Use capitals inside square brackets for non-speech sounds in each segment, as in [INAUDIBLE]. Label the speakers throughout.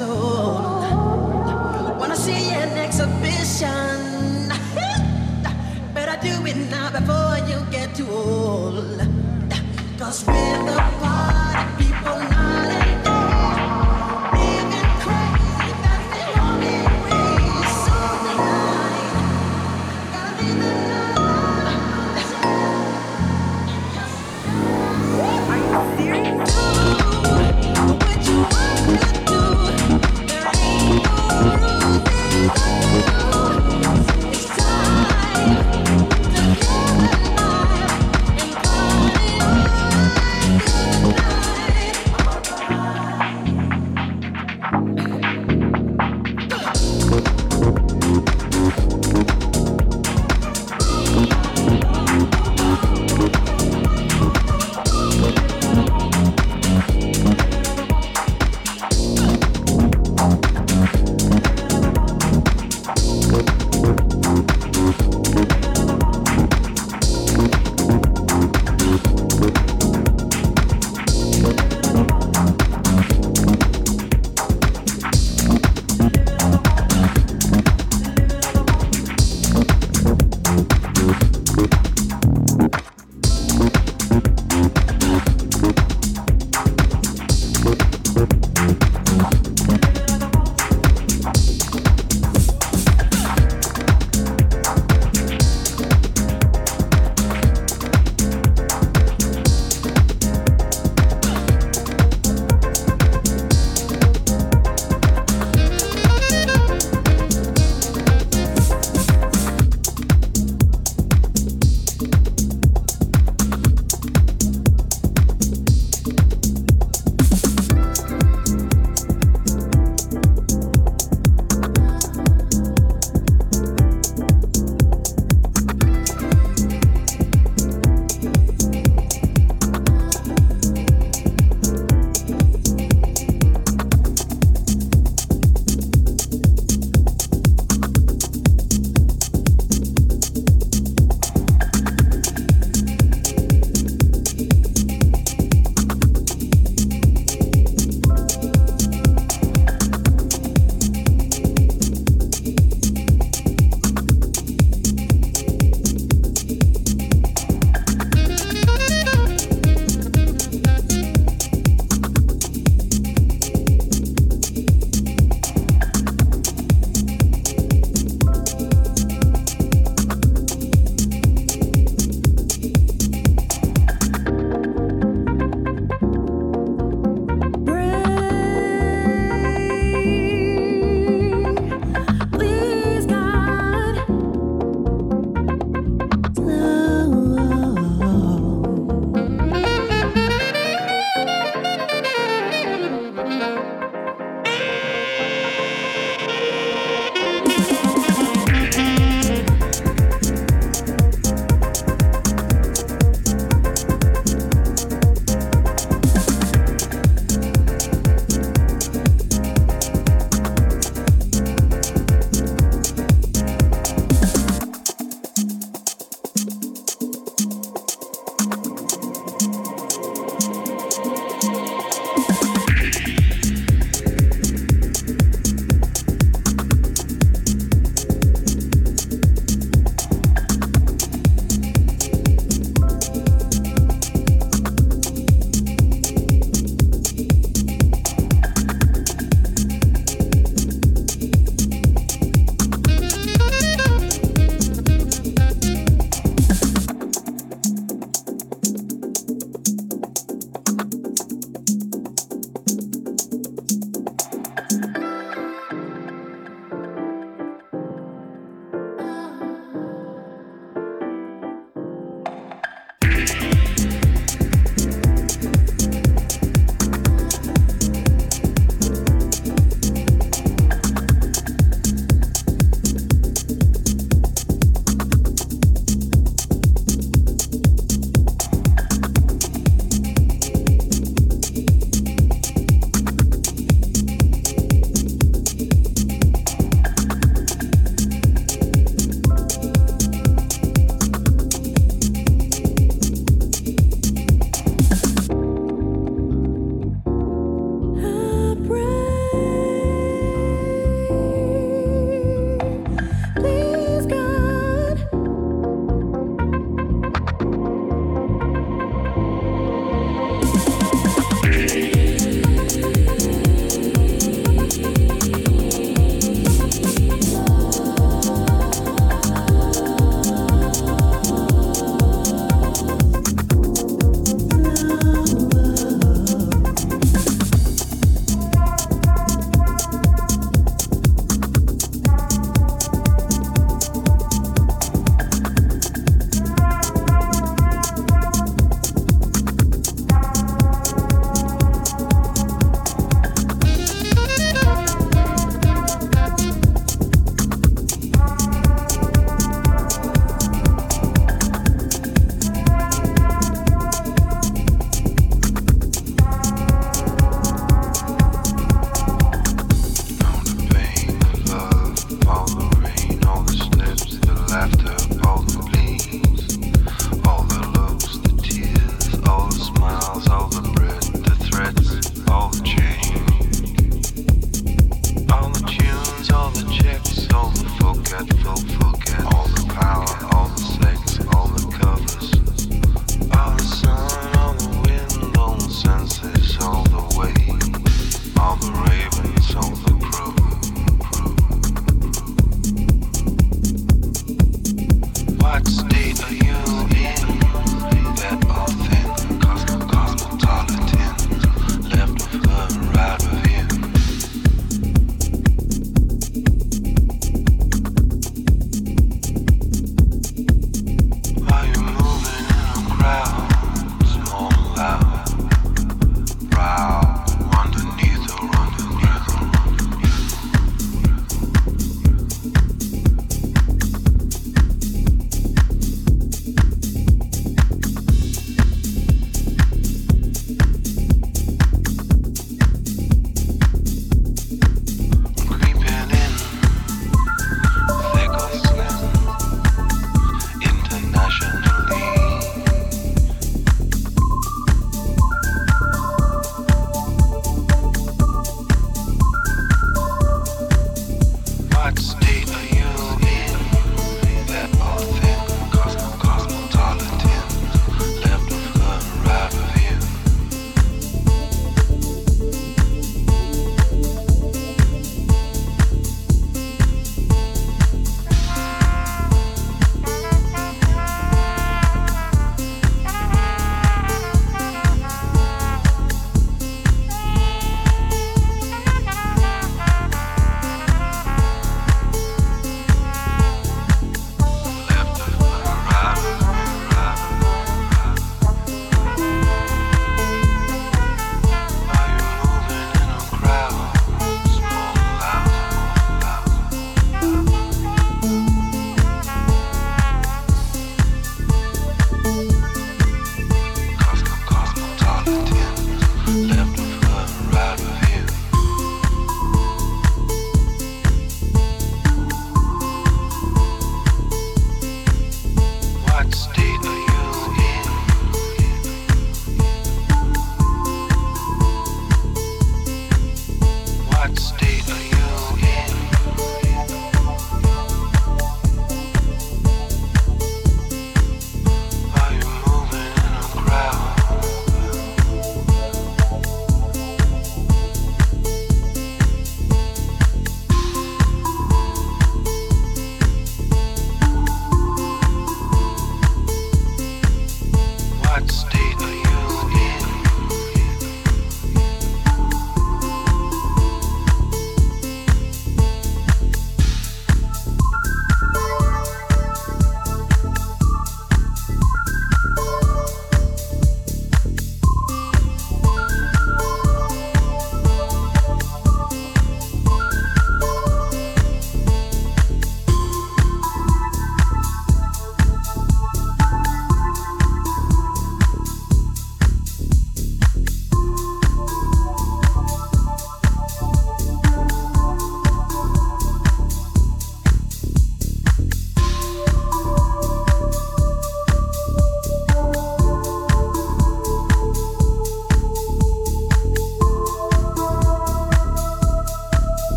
Speaker 1: soul. Wanna see in exhibition. [LAUGHS] Better do it now before you get too old. Cause we're the party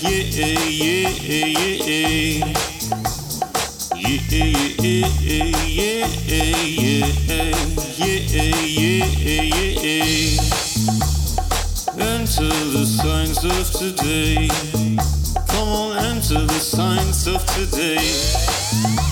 Speaker 2: yeah, yeah, yeah, yeah. Yeah, yeah, yeah, yeah, yeah, yeah. Enter the signs of today. Come on, enter the signs of today.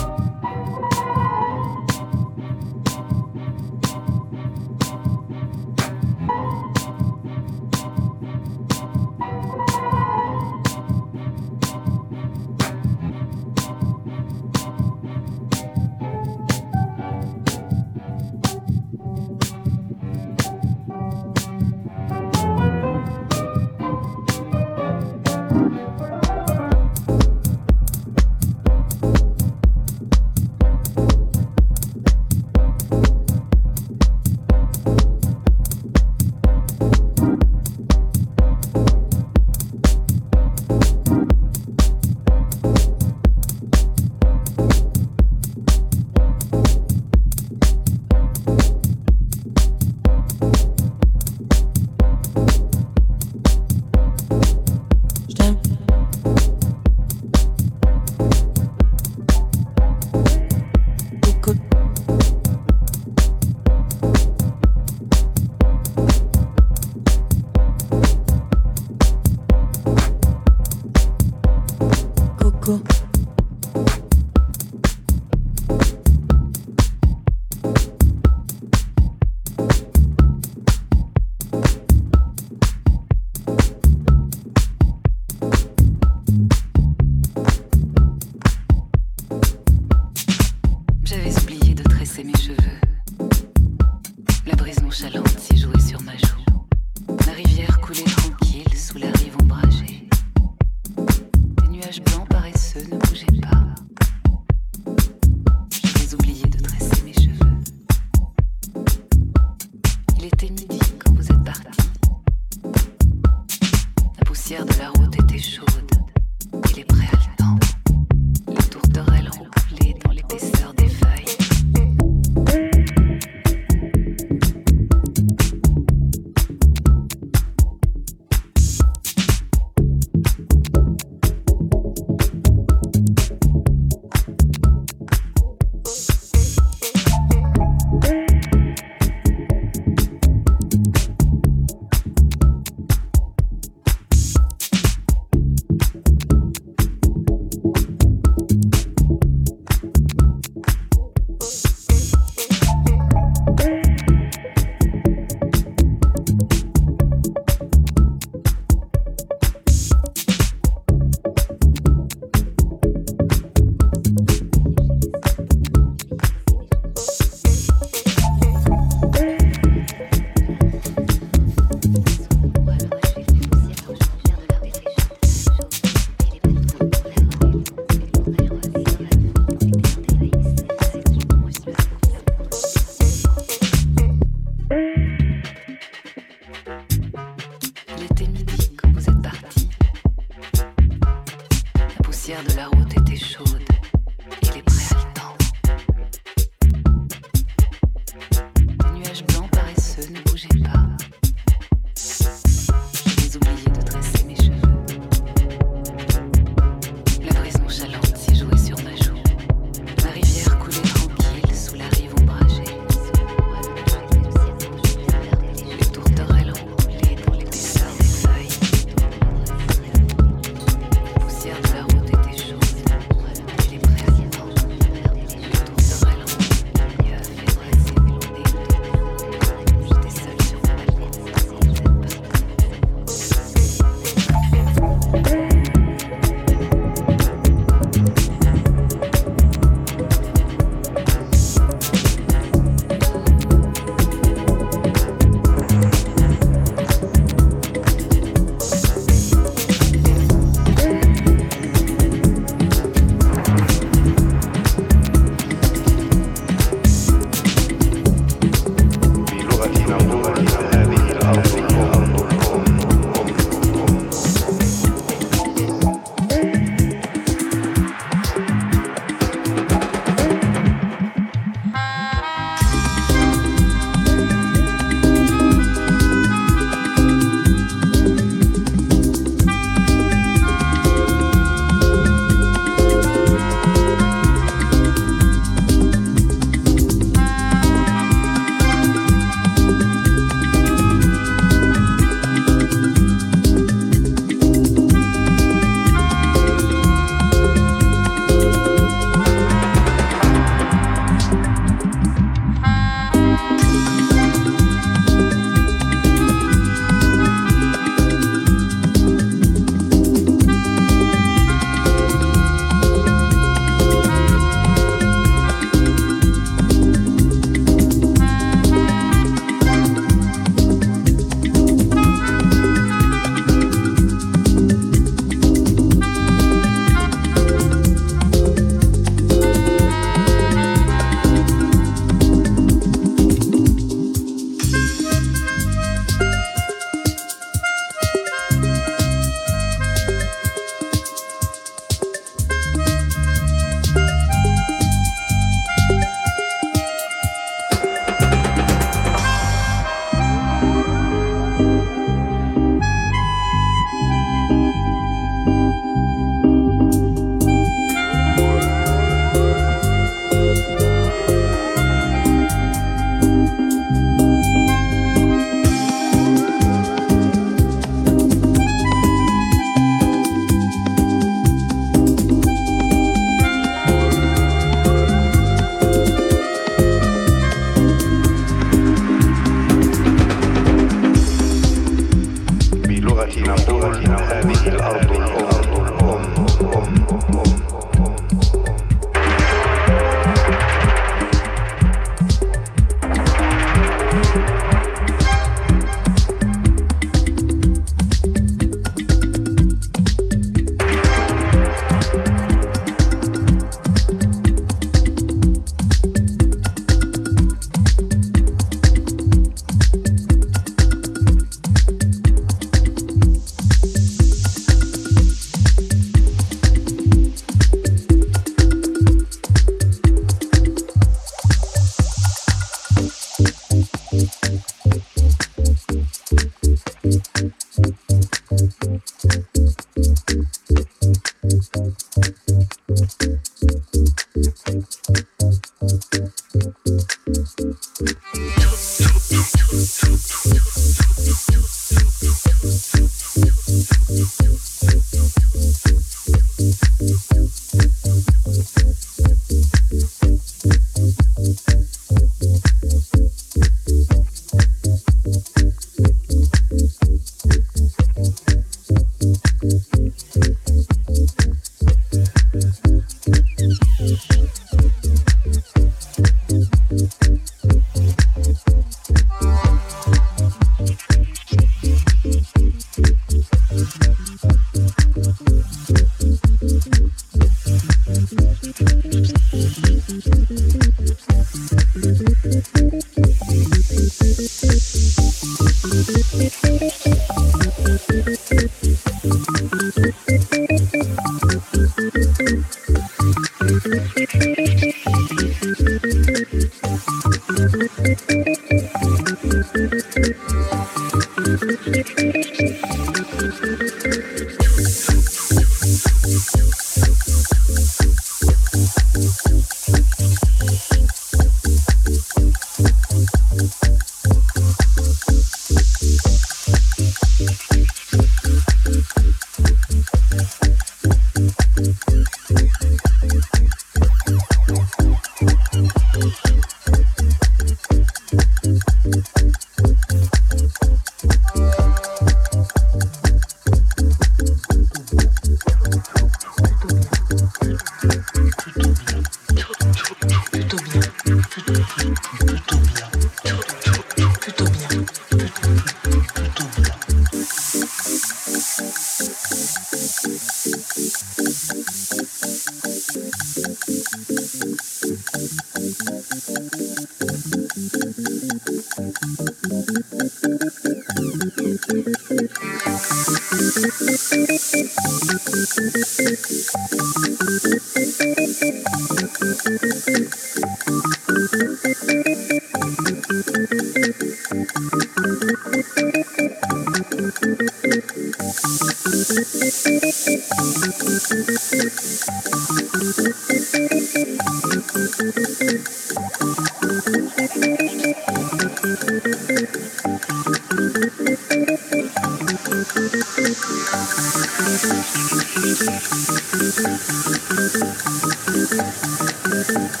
Speaker 3: Thank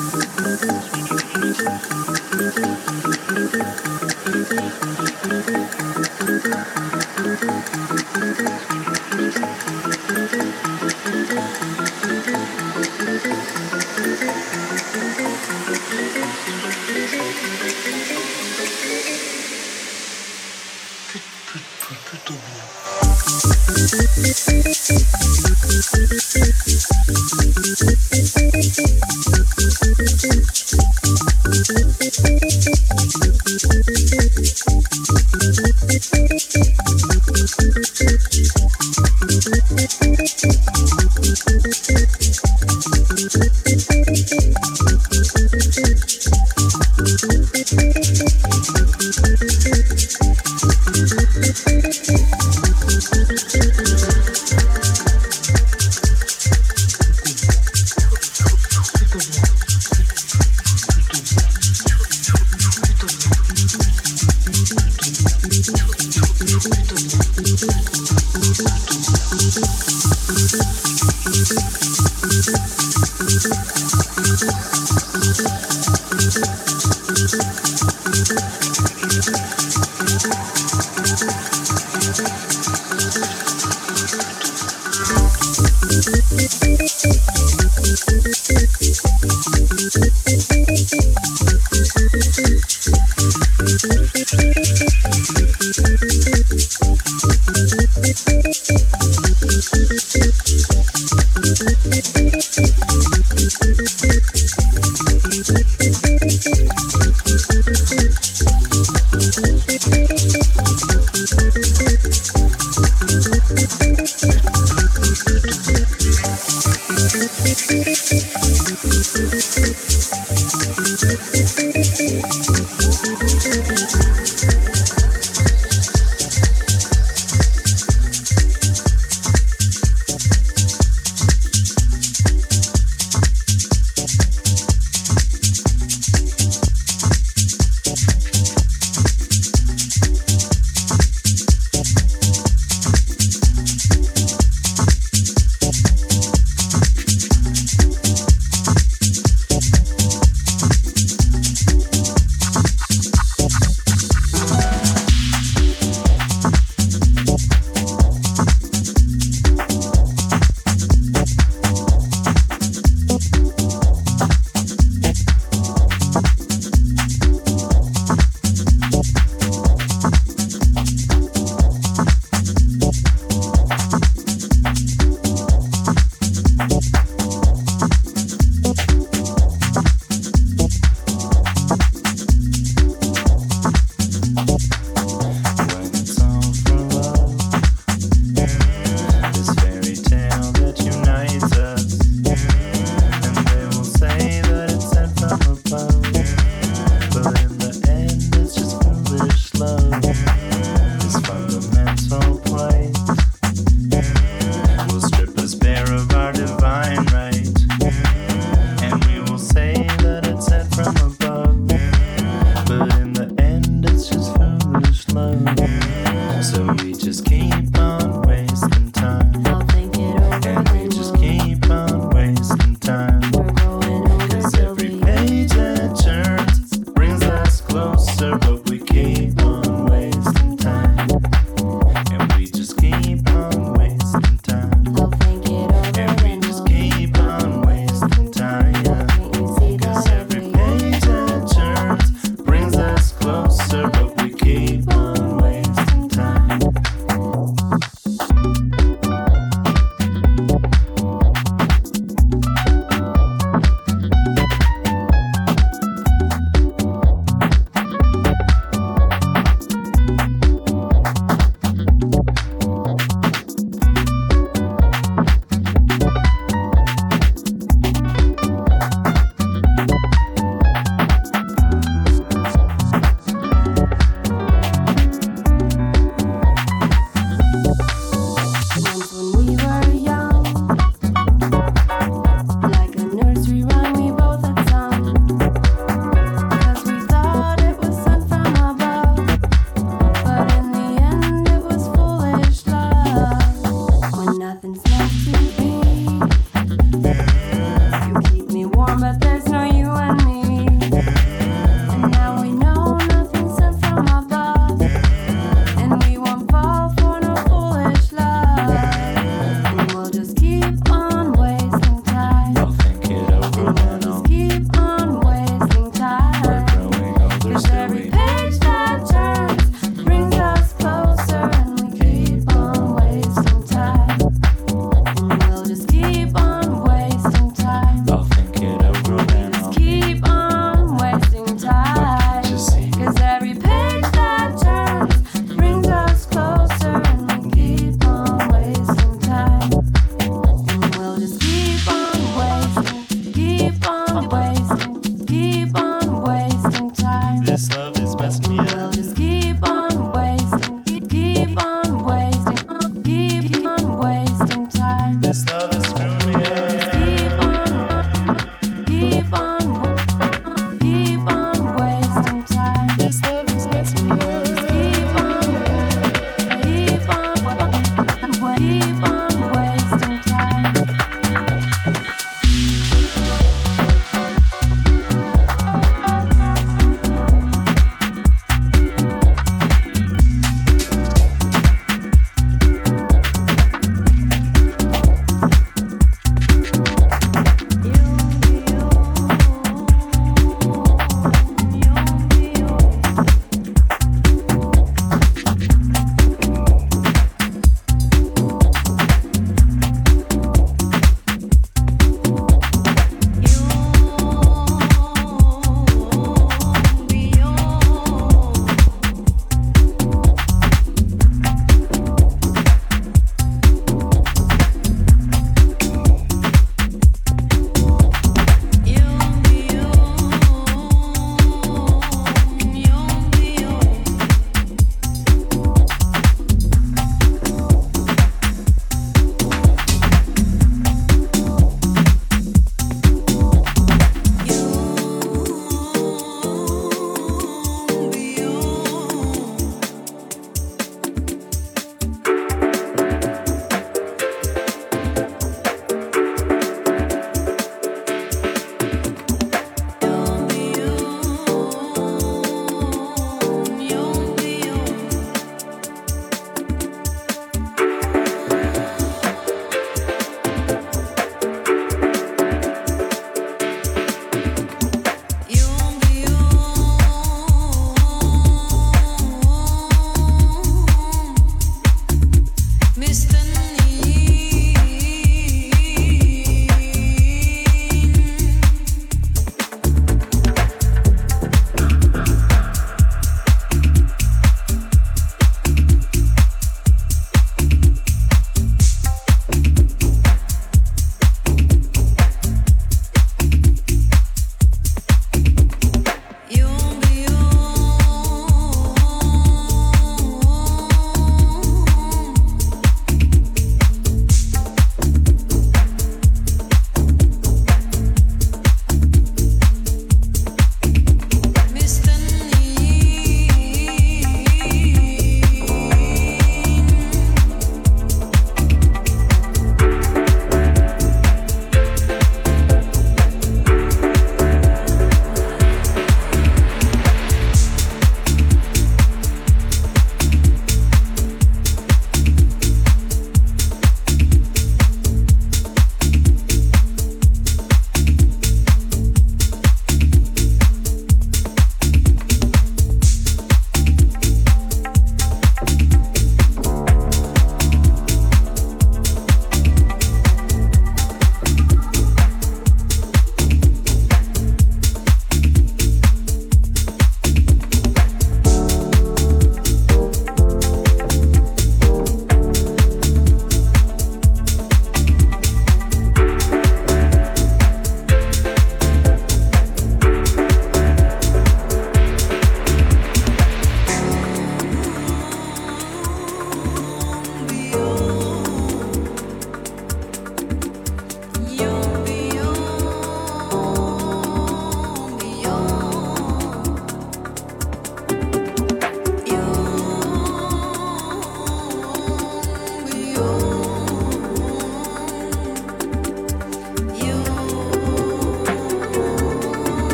Speaker 3: you. Thank you.